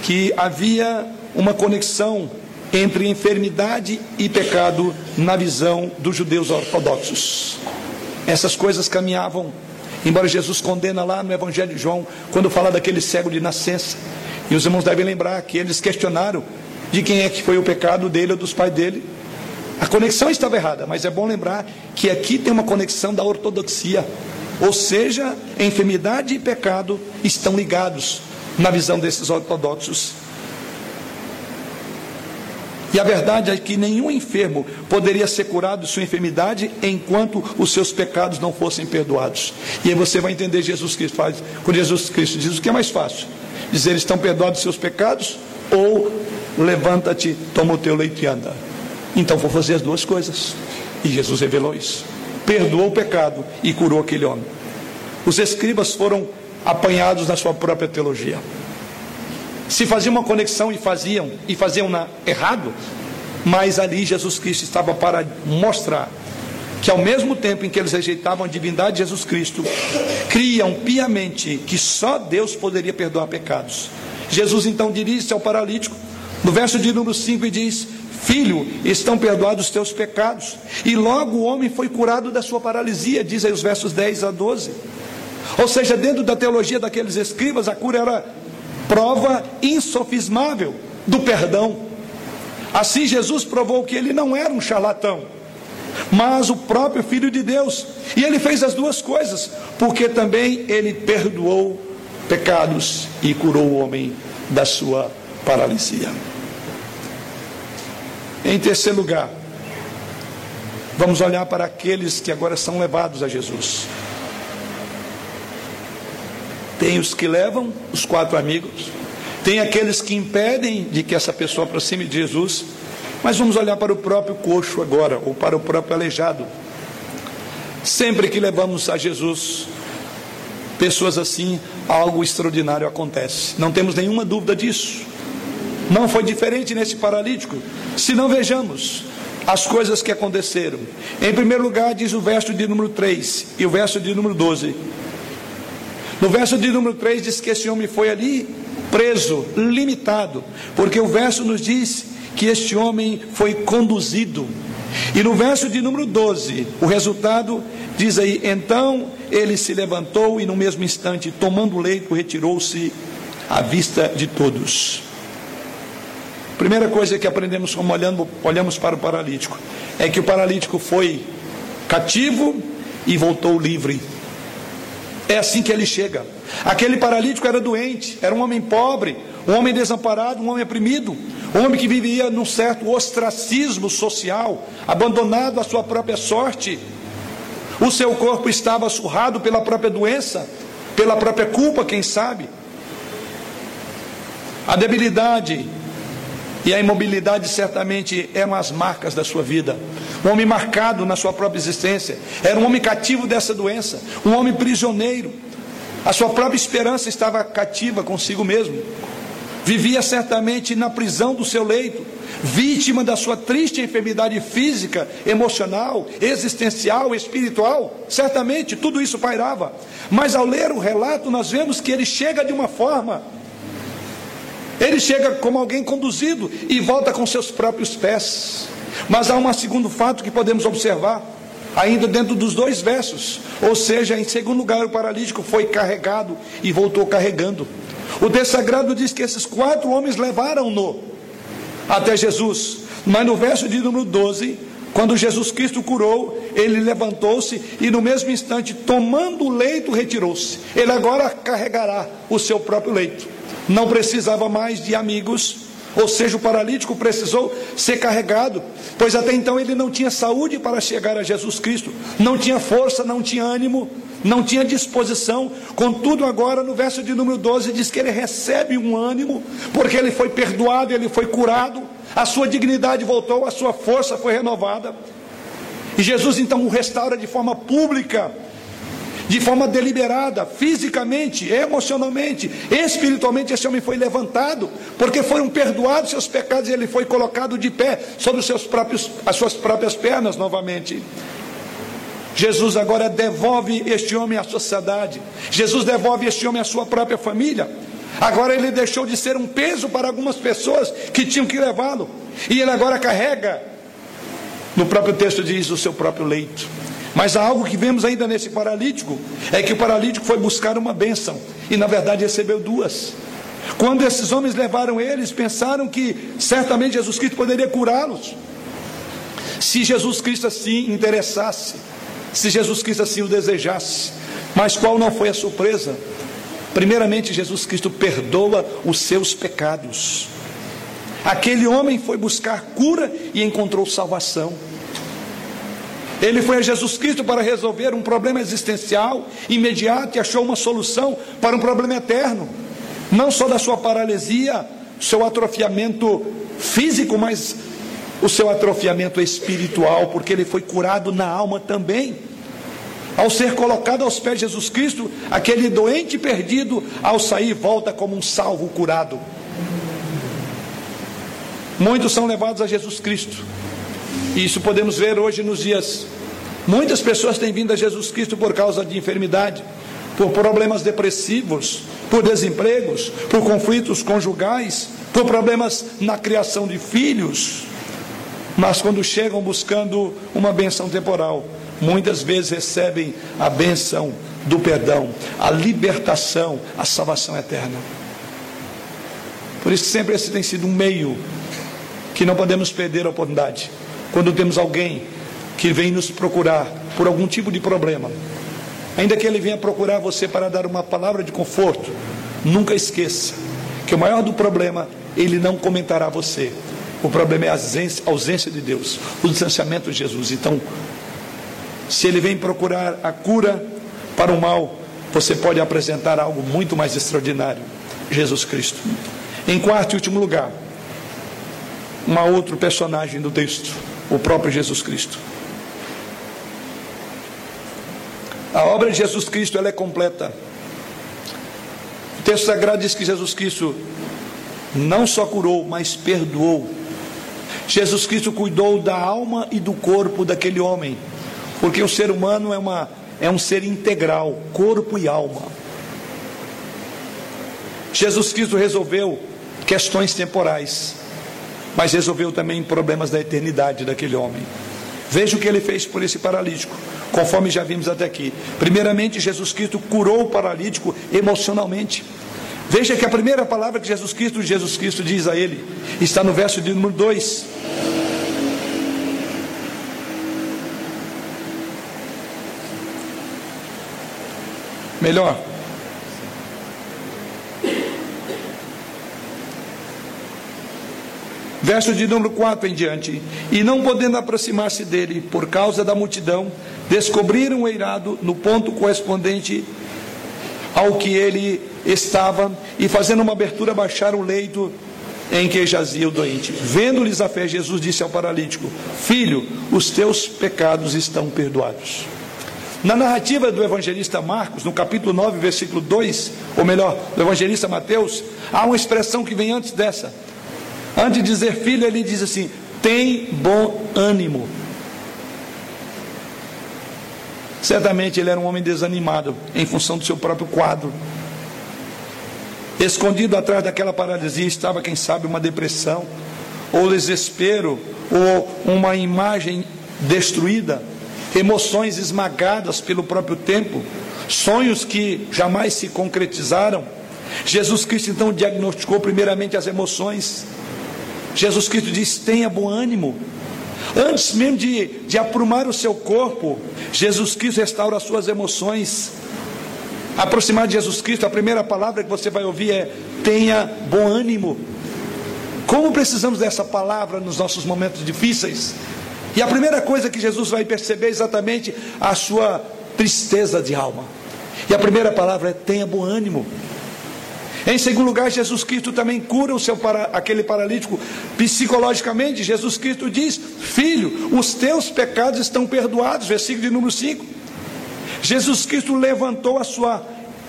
que havia uma conexão entre enfermidade e pecado na visão dos judeus ortodoxos. Essas coisas caminhavam, embora Jesus condena lá no Evangelho de João, quando fala daquele cego de nascença. E os irmãos devem lembrar que eles questionaram de quem é que foi o pecado dele ou dos pais dele. A conexão estava errada, mas é bom lembrar que aqui tem uma conexão da ortodoxia. Ou seja, enfermidade e pecado estão ligados na visão desses ortodoxos. E a verdade é que nenhum enfermo poderia ser curado de sua enfermidade enquanto os seus pecados não fossem perdoados. E aí você vai entender Jesus Cristo faz, quando Jesus Cristo diz o que é mais fácil: dizer estão perdoados os seus pecados ou levanta-te, toma o teu leito e anda. Então vou fazer as duas coisas. E Jesus revelou isso. Perdoou o pecado e curou aquele homem. Os escribas foram apanhados na sua própria teologia. Se faziam uma conexão e faziam, e faziam na, errado, mas ali Jesus Cristo estava para mostrar que ao mesmo tempo em que eles rejeitavam a divindade de Jesus Cristo, criam piamente que só Deus poderia perdoar pecados. Jesus então dirige-se ao paralítico, no verso de número 5 e diz: Filho, estão perdoados os teus pecados. E logo o homem foi curado da sua paralisia, diz aí os versos 10 a 12. Ou seja, dentro da teologia daqueles escribas, a cura era prova insofismável do perdão. Assim, Jesus provou que ele não era um charlatão, mas o próprio Filho de Deus. E ele fez as duas coisas, porque também ele perdoou pecados e curou o homem da sua paralisia. Em terceiro lugar, vamos olhar para aqueles que agora são levados a Jesus. Tem os que levam, os quatro amigos, Tem aqueles que impedem de que essa pessoa aproxime de Jesus, mas vamos olhar para o próprio coxo agora, ou para o próprio aleijado. Sempre que levamos a Jesus pessoas assim, algo extraordinário acontece. Não temos nenhuma dúvida disso. Não foi diferente nesse paralítico. Se não vejamos as coisas que aconteceram. Em primeiro lugar, diz o verso de número 3 e o verso de número 12. No verso de número 3 diz que esse homem foi ali preso, limitado, porque o verso nos diz que este homem foi conduzido. E no verso de número 12, o resultado diz aí: então ele se levantou e no mesmo instante, tomando o leito, retirou-se à vista de todos. Primeira coisa que aprendemos como olhando, olhamos para o paralítico é que o paralítico foi cativo e voltou livre. É assim que ele chega. Aquele paralítico era doente, era um homem pobre, um homem desamparado, um homem oprimido, um homem que vivia num certo ostracismo social, abandonado à sua própria sorte. O seu corpo estava surrado pela própria doença, pela própria culpa, quem sabe. A debilidade e a imobilidade certamente eram as marcas da sua vida. Um homem marcado na sua própria existência. Era um homem cativo dessa doença. Um homem prisioneiro. A sua própria esperança estava cativa consigo mesmo. Vivia certamente na prisão do seu leito, vítima da sua triste enfermidade física, emocional, existencial, espiritual. Certamente tudo isso pairava. Mas ao ler o relato, nós vemos que ele chega de uma forma ele chega como alguém conduzido e volta com seus próprios pés. Mas há um segundo fato que podemos observar, ainda dentro dos dois versos. Ou seja, em segundo lugar, o paralítico foi carregado e voltou carregando. O texto sagrado diz que esses quatro homens levaram-no até Jesus. Mas no verso de número 12, quando Jesus Cristo curou, ele levantou-se e no mesmo instante, tomando o leito, retirou-se. Ele agora carregará o seu próprio leito não precisava mais de amigos, ou seja, o paralítico precisou ser carregado, pois até então ele não tinha saúde para chegar a Jesus Cristo, não tinha força, não tinha ânimo, não tinha disposição. Contudo, agora no verso de número 12 diz que ele recebe um ânimo, porque ele foi perdoado, ele foi curado, a sua dignidade voltou, a sua força foi renovada. E Jesus então o restaura de forma pública de forma deliberada, fisicamente, emocionalmente, espiritualmente, esse homem foi levantado, porque foram perdoados seus pecados e ele foi colocado de pé sobre os seus próprios, as suas próprias pernas novamente. Jesus agora devolve este homem à sociedade, Jesus devolve este homem à sua própria família. Agora ele deixou de ser um peso para algumas pessoas que tinham que levá-lo, e ele agora carrega, no próprio texto diz, o seu próprio leito. Mas há algo que vemos ainda nesse paralítico: é que o paralítico foi buscar uma bênção e, na verdade, recebeu duas. Quando esses homens levaram eles, pensaram que certamente Jesus Cristo poderia curá-los. Se Jesus Cristo assim interessasse, se Jesus Cristo assim o desejasse. Mas qual não foi a surpresa? Primeiramente, Jesus Cristo perdoa os seus pecados. Aquele homem foi buscar cura e encontrou salvação. Ele foi a Jesus Cristo para resolver um problema existencial imediato e achou uma solução para um problema eterno, não só da sua paralisia, seu atrofiamento físico, mas o seu atrofiamento espiritual, porque ele foi curado na alma também. Ao ser colocado aos pés de Jesus Cristo, aquele doente perdido, ao sair, volta como um salvo curado. Muitos são levados a Jesus Cristo isso podemos ver hoje nos dias. Muitas pessoas têm vindo a Jesus Cristo por causa de enfermidade, por problemas depressivos, por desempregos, por conflitos conjugais, por problemas na criação de filhos. Mas quando chegam buscando uma benção temporal, muitas vezes recebem a benção do perdão, a libertação, a salvação eterna. Por isso sempre esse tem sido um meio que não podemos perder a oportunidade quando temos alguém que vem nos procurar por algum tipo de problema, ainda que ele venha procurar você para dar uma palavra de conforto, nunca esqueça que o maior do problema ele não comentará você. O problema é a ausência, de Deus, o distanciamento de Jesus. Então, se ele vem procurar a cura para o mal, você pode apresentar algo muito mais extraordinário: Jesus Cristo. Em quarto e último lugar, um outro personagem do texto, o próprio Jesus Cristo. A obra de Jesus Cristo ela é completa. O texto sagrado diz que Jesus Cristo não só curou, mas perdoou. Jesus Cristo cuidou da alma e do corpo daquele homem, porque o ser humano é, uma, é um ser integral, corpo e alma. Jesus Cristo resolveu questões temporais, mas resolveu também problemas da eternidade daquele homem. Veja o que ele fez por esse paralítico, conforme já vimos até aqui. Primeiramente, Jesus Cristo curou o paralítico emocionalmente. Veja que a primeira palavra que Jesus Cristo, Jesus Cristo diz a ele, está no verso de número 2. Melhor. Verso de número 4 em diante. E não podendo aproximar-se dele por causa da multidão, descobriram o eirado no ponto correspondente ao que ele estava e fazendo uma abertura baixaram o leito em que jazia o doente. Vendo-lhes a fé, Jesus disse ao paralítico: Filho, os teus pecados estão perdoados. Na narrativa do evangelista Marcos, no capítulo 9, versículo 2, ou melhor, do evangelista Mateus, há uma expressão que vem antes dessa. Antes de dizer filho, ele diz assim: tem bom ânimo. Certamente ele era um homem desanimado em função do seu próprio quadro. Escondido atrás daquela paralisia estava, quem sabe, uma depressão, ou desespero, ou uma imagem destruída, emoções esmagadas pelo próprio tempo, sonhos que jamais se concretizaram. Jesus Cristo então diagnosticou primeiramente as emoções. Jesus Cristo disse: tenha bom ânimo. Antes mesmo de, de aprumar o seu corpo, Jesus Cristo restaura as suas emoções aproximar de Jesus Cristo, a primeira palavra que você vai ouvir é: tenha bom ânimo. Como precisamos dessa palavra nos nossos momentos difíceis? E a primeira coisa que Jesus vai perceber é exatamente a sua tristeza de alma. E a primeira palavra é: tenha bom ânimo. Em segundo lugar, Jesus Cristo também cura o seu para, aquele paralítico psicologicamente. Jesus Cristo diz: Filho, os teus pecados estão perdoados. Versículo de número 5. Jesus Cristo levantou a sua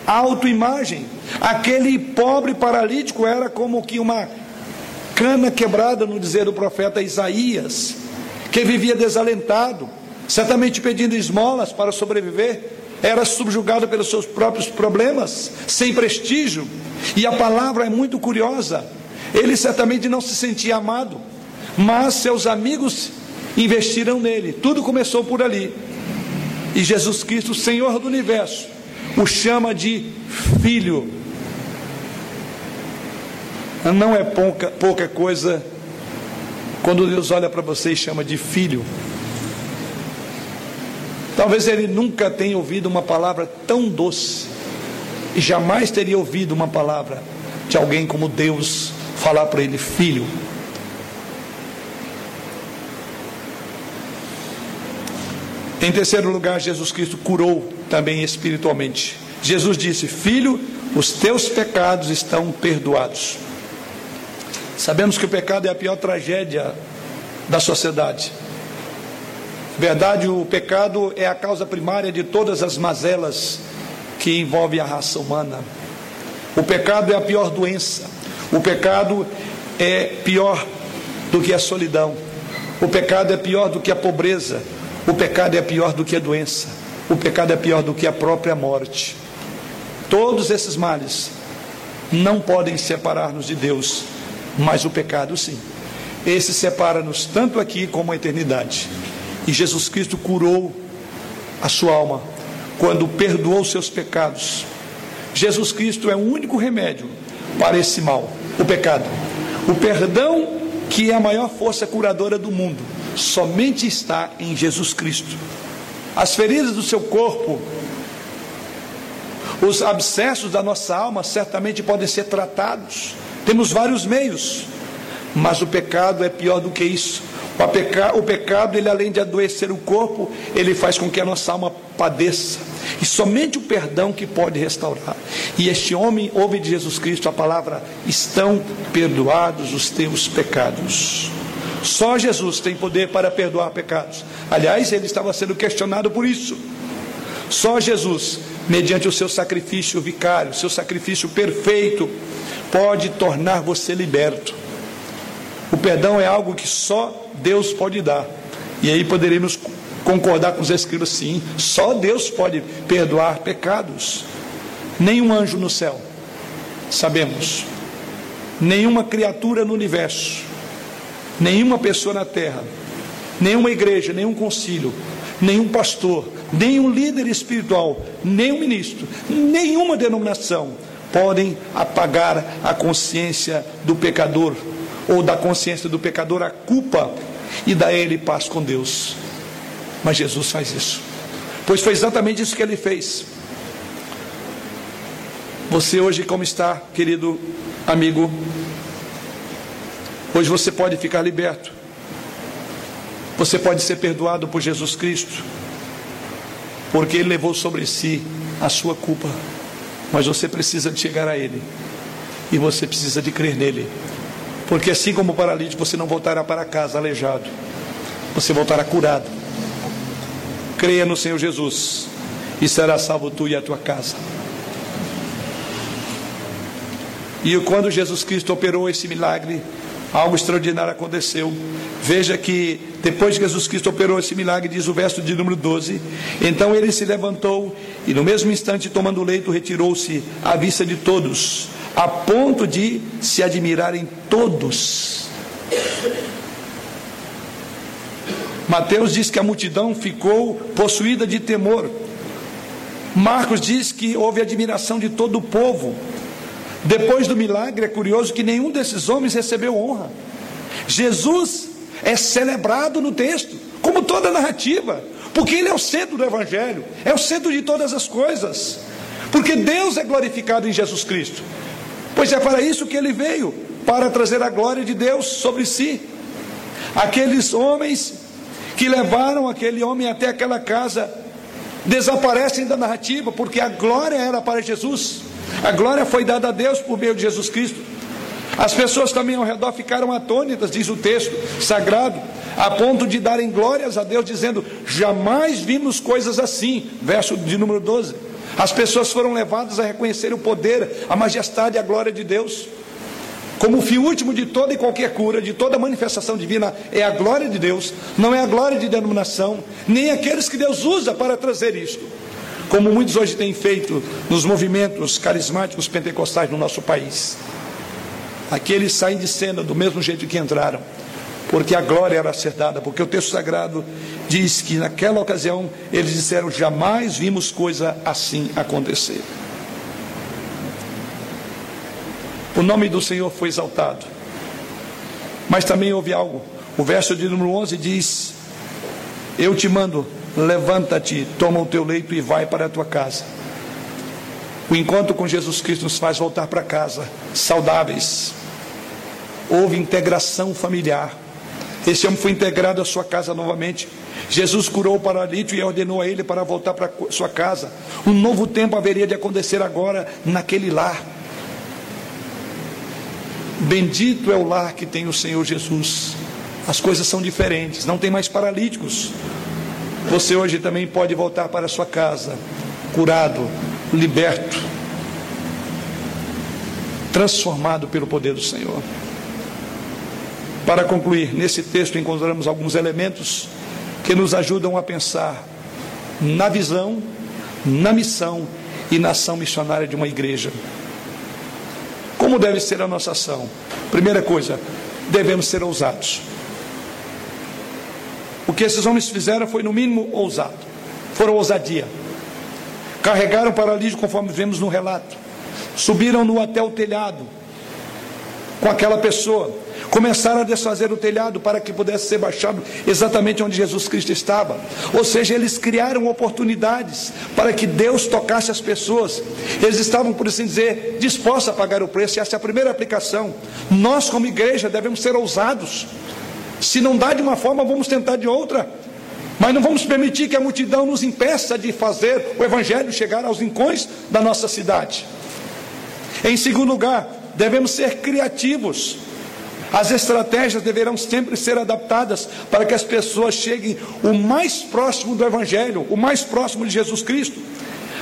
autoimagem. Aquele pobre paralítico era como que uma cana quebrada, no dizer do profeta Isaías, que vivia desalentado, certamente pedindo esmolas para sobreviver, era subjugado pelos seus próprios problemas, sem prestígio. E a palavra é muito curiosa. Ele certamente não se sentia amado, mas seus amigos investiram nele. Tudo começou por ali. E Jesus Cristo, Senhor do universo, o chama de filho. Não é pouca, pouca coisa quando Deus olha para você e chama de filho. Talvez ele nunca tenha ouvido uma palavra tão doce e jamais teria ouvido uma palavra de alguém como Deus falar para ele, filho. Em terceiro lugar, Jesus Cristo curou também espiritualmente. Jesus disse: Filho, os teus pecados estão perdoados. Sabemos que o pecado é a pior tragédia da sociedade. Verdade, o pecado é a causa primária de todas as mazelas que envolvem a raça humana. O pecado é a pior doença. O pecado é pior do que a solidão. O pecado é pior do que a pobreza. O pecado é pior do que a doença. O pecado é pior do que a própria morte. Todos esses males não podem separar-nos de Deus, mas o pecado sim. Esse separa-nos tanto aqui como a eternidade. E Jesus Cristo curou a sua alma quando perdoou seus pecados. Jesus Cristo é o único remédio para esse mal, o pecado. O perdão que é a maior força curadora do mundo somente está em Jesus Cristo. As feridas do seu corpo, os abscessos da nossa alma certamente podem ser tratados. Temos vários meios, mas o pecado é pior do que isso. O, peca, o pecado, ele além de adoecer o corpo, ele faz com que a nossa alma padeça. E somente o perdão que pode restaurar. E este homem ouve de Jesus Cristo a palavra: estão perdoados os teus pecados. Só Jesus tem poder para perdoar pecados. Aliás, ele estava sendo questionado por isso. Só Jesus, mediante o seu sacrifício vicário, seu sacrifício perfeito, pode tornar você liberto. O perdão é algo que só Deus pode dar. E aí poderíamos concordar com os escribas, sim, só Deus pode perdoar pecados. Nenhum anjo no céu, sabemos, nenhuma criatura no universo, nenhuma pessoa na terra, nenhuma igreja, nenhum concílio, nenhum pastor, nenhum líder espiritual, nenhum ministro, nenhuma denominação podem apagar a consciência do pecador ou da consciência do pecador a culpa e dar a ele paz com Deus. Mas Jesus faz isso. Pois foi exatamente isso que ele fez. Você hoje como está, querido amigo? Hoje você pode ficar liberto. Você pode ser perdoado por Jesus Cristo. Porque ele levou sobre si a sua culpa. Mas você precisa de chegar a ele. E você precisa de crer nele. Porque assim como o paralítico, você não voltará para casa aleijado. Você voltará curado. Creia no Senhor Jesus e será salvo tu e a tua casa. E quando Jesus Cristo operou esse milagre, algo extraordinário aconteceu. Veja que depois que Jesus Cristo operou esse milagre, diz o verso de número 12: Então ele se levantou e, no mesmo instante, tomando o leito, retirou-se à vista de todos, a ponto de se admirarem todos. Mateus diz que a multidão ficou possuída de temor. Marcos diz que houve admiração de todo o povo. Depois do milagre, é curioso que nenhum desses homens recebeu honra. Jesus é celebrado no texto, como toda narrativa, porque ele é o centro do Evangelho, é o centro de todas as coisas, porque Deus é glorificado em Jesus Cristo. Pois é para isso que ele veio para trazer a glória de Deus sobre si. Aqueles homens que levaram aquele homem até aquela casa desaparecem da narrativa, porque a glória era para Jesus, a glória foi dada a Deus por meio de Jesus Cristo. As pessoas também ao redor ficaram atônitas, diz o texto sagrado, a ponto de darem glórias a Deus, dizendo: Jamais vimos coisas assim. Verso de número 12. As pessoas foram levadas a reconhecer o poder, a majestade e a glória de Deus. Como o fim último de toda e qualquer cura, de toda manifestação divina, é a glória de Deus, não é a glória de denominação, nem aqueles que Deus usa para trazer isto. Como muitos hoje têm feito nos movimentos carismáticos pentecostais no nosso país. Aqueles saem de cena do mesmo jeito que entraram, porque a glória era ser dada, porque o texto sagrado diz que naquela ocasião eles disseram: jamais vimos coisa assim acontecer. O nome do Senhor foi exaltado. Mas também houve algo. O verso de número 11 diz: Eu te mando, levanta-te, toma o teu leito e vai para a tua casa. O encontro com Jesus Cristo nos faz voltar para casa, saudáveis. Houve integração familiar. Esse homem foi integrado à sua casa novamente. Jesus curou o paralítico e ordenou a ele para voltar para sua casa. Um novo tempo haveria de acontecer agora naquele lar. Bendito é o lar que tem o Senhor Jesus. As coisas são diferentes, não tem mais paralíticos. Você hoje também pode voltar para sua casa, curado, liberto, transformado pelo poder do Senhor. Para concluir, nesse texto encontramos alguns elementos que nos ajudam a pensar na visão, na missão e na ação missionária de uma igreja. Como deve ser a nossa ação? Primeira coisa, devemos ser ousados. O que esses homens fizeram foi, no mínimo, ousado. Foram ousadia. Carregaram o paralítico, conforme vemos no relato. Subiram-no até o telhado com aquela pessoa Começaram a desfazer o telhado para que pudesse ser baixado exatamente onde Jesus Cristo estava. Ou seja, eles criaram oportunidades para que Deus tocasse as pessoas. Eles estavam, por assim dizer, dispostos a pagar o preço. E essa é a primeira aplicação. Nós, como igreja, devemos ser ousados. Se não dá de uma forma, vamos tentar de outra. Mas não vamos permitir que a multidão nos impeça de fazer o Evangelho chegar aos rincões da nossa cidade. Em segundo lugar, devemos ser criativos. As estratégias deverão sempre ser adaptadas para que as pessoas cheguem o mais próximo do Evangelho, o mais próximo de Jesus Cristo.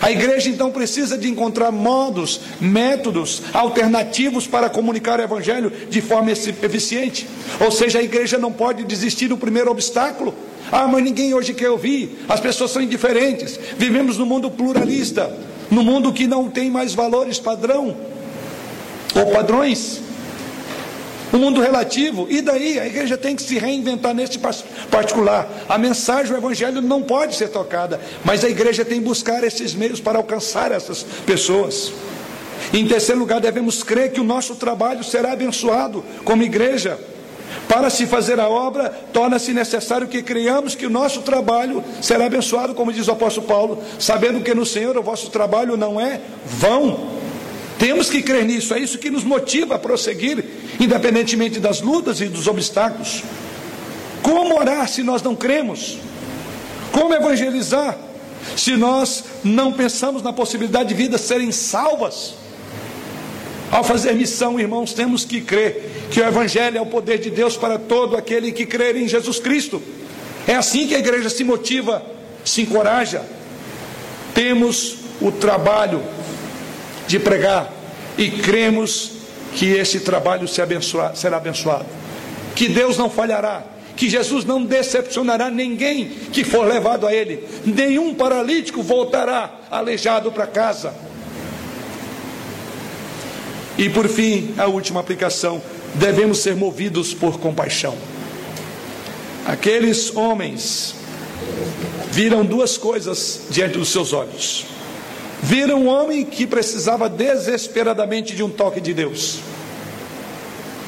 A igreja então precisa de encontrar modos, métodos alternativos para comunicar o evangelho de forma eficiente. Ou seja, a igreja não pode desistir do primeiro obstáculo. Ah, mas ninguém hoje quer ouvir. As pessoas são indiferentes. Vivemos num mundo pluralista, num mundo que não tem mais valores padrão ou padrões. O mundo relativo, e daí a igreja tem que se reinventar neste particular. A mensagem do Evangelho não pode ser tocada, mas a igreja tem que buscar esses meios para alcançar essas pessoas. Em terceiro lugar, devemos crer que o nosso trabalho será abençoado como igreja. Para se fazer a obra, torna-se necessário que creiamos que o nosso trabalho será abençoado, como diz o apóstolo Paulo, sabendo que no Senhor o vosso trabalho não é vão. Temos que crer nisso, é isso que nos motiva a prosseguir, independentemente das lutas e dos obstáculos. Como orar se nós não cremos? Como evangelizar se nós não pensamos na possibilidade de vidas serem salvas? Ao fazer missão, irmãos, temos que crer que o Evangelho é o poder de Deus para todo aquele que crer em Jesus Cristo. É assim que a igreja se motiva, se encoraja. Temos o trabalho de pregar. E cremos que esse trabalho será abençoado, que Deus não falhará, que Jesus não decepcionará ninguém que for levado a Ele, nenhum paralítico voltará aleijado para casa. E por fim, a última aplicação: devemos ser movidos por compaixão. Aqueles homens viram duas coisas diante dos seus olhos viram um homem que precisava desesperadamente de um toque de Deus.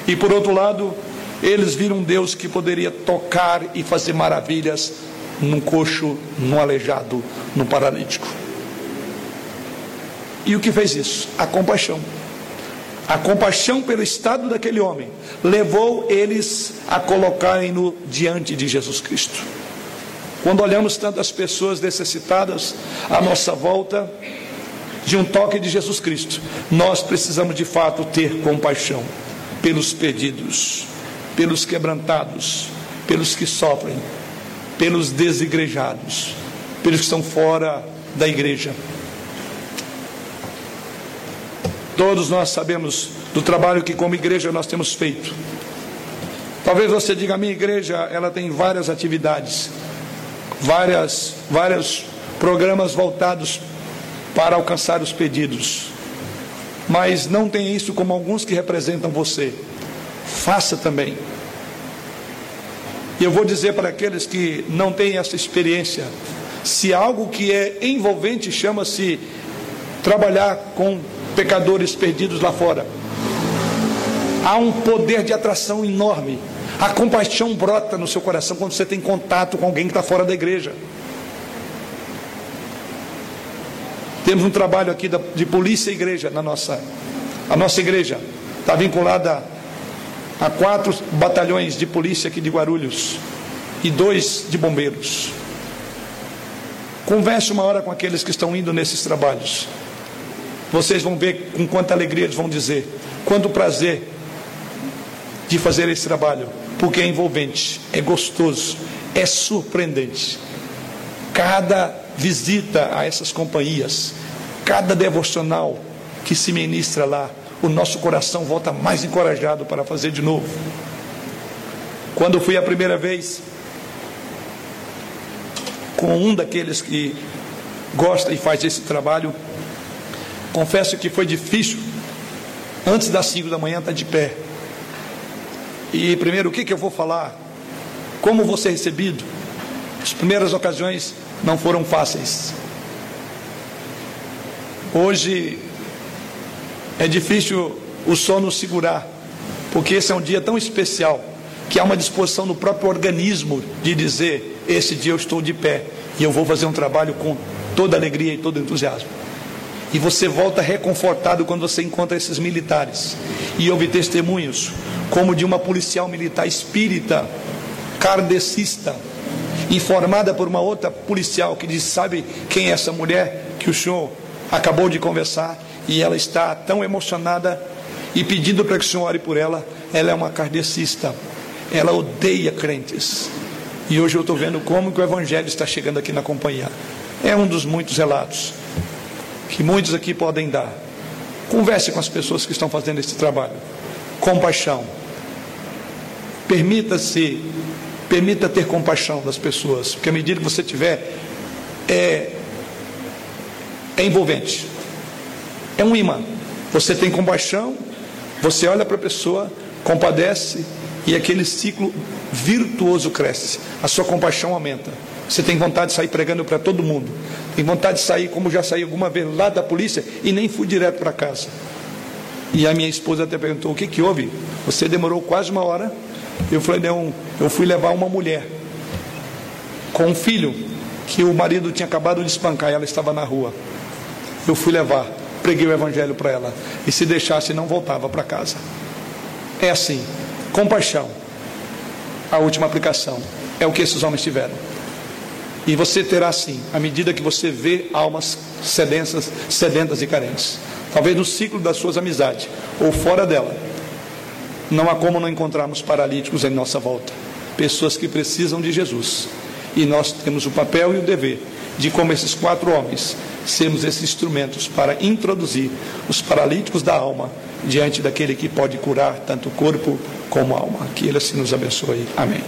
E por outro lado, eles viram um Deus que poderia tocar e fazer maravilhas num coxo, num aleijado, num paralítico. E o que fez isso? A compaixão. A compaixão pelo estado daquele homem levou eles a colocarem-no diante de Jesus Cristo. Quando olhamos tantas pessoas necessitadas à nossa volta, de um toque de Jesus Cristo, nós precisamos de fato ter compaixão pelos perdidos, pelos quebrantados, pelos que sofrem, pelos desigrejados, pelos que estão fora da igreja. Todos nós sabemos do trabalho que como igreja nós temos feito. Talvez você diga, a minha igreja, ela tem várias atividades, várias, vários programas voltados para alcançar os pedidos. Mas não tem isso como alguns que representam você. Faça também. E eu vou dizer para aqueles que não têm essa experiência: se algo que é envolvente chama-se trabalhar com pecadores perdidos lá fora, há um poder de atração enorme. A compaixão brota no seu coração quando você tem contato com alguém que está fora da igreja. Temos um trabalho aqui de polícia e igreja na nossa. A nossa igreja está vinculada a quatro batalhões de polícia aqui de Guarulhos e dois de bombeiros. Converse uma hora com aqueles que estão indo nesses trabalhos. Vocês vão ver com quanta alegria eles vão dizer, quanto prazer de fazer esse trabalho, porque é envolvente, é gostoso, é surpreendente. Cada visita a essas companhias cada devocional que se ministra lá, o nosso coração volta mais encorajado para fazer de novo. Quando fui a primeira vez com um daqueles que gosta e faz esse trabalho, confesso que foi difícil. Antes das cinco da manhã estar tá de pé. E primeiro, o que, que eu vou falar? Como vou ser recebido? As primeiras ocasiões não foram fáceis. Hoje é difícil o sono segurar, porque esse é um dia tão especial que há uma disposição no próprio organismo de dizer: esse dia eu estou de pé e eu vou fazer um trabalho com toda alegria e todo entusiasmo. E você volta reconfortado quando você encontra esses militares e ouve testemunhos, como de uma policial militar espírita, kardecista, informada por uma outra policial que diz: Sabe quem é essa mulher que o senhor acabou de conversar? E ela está tão emocionada e pedindo para que o senhor ore por ela. Ela é uma kardecista, ela odeia crentes. E hoje eu estou vendo como que o Evangelho está chegando aqui na companhia. É um dos muitos relatos que muitos aqui podem dar. Converse com as pessoas que estão fazendo esse trabalho. Compaixão. Permita-se, permita ter compaixão das pessoas, porque à medida que você tiver, é, é envolvente. É um imã. Você tem compaixão, você olha para a pessoa, compadece e aquele ciclo virtuoso cresce. A sua compaixão aumenta. Você tem vontade de sair pregando para todo mundo. Tem vontade de sair, como já saí alguma vez lá da polícia e nem fui direto para casa. E a minha esposa até perguntou: o que, que houve? Você demorou quase uma hora. Eu falei: não, eu fui levar uma mulher com um filho que o marido tinha acabado de espancar e ela estava na rua. Eu fui levar, preguei o evangelho para ela. E se deixasse, não voltava para casa. É assim, compaixão. A última aplicação é o que esses homens tiveram. E você terá sim, à medida que você vê almas sedentas, sedentas e carentes. Talvez no ciclo das suas amizades ou fora dela. Não há como não encontrarmos paralíticos em nossa volta. Pessoas que precisam de Jesus. E nós temos o papel e o dever de, como esses quatro homens, sermos esses instrumentos para introduzir os paralíticos da alma diante daquele que pode curar tanto o corpo como a alma. Que ele assim nos abençoe. Amém.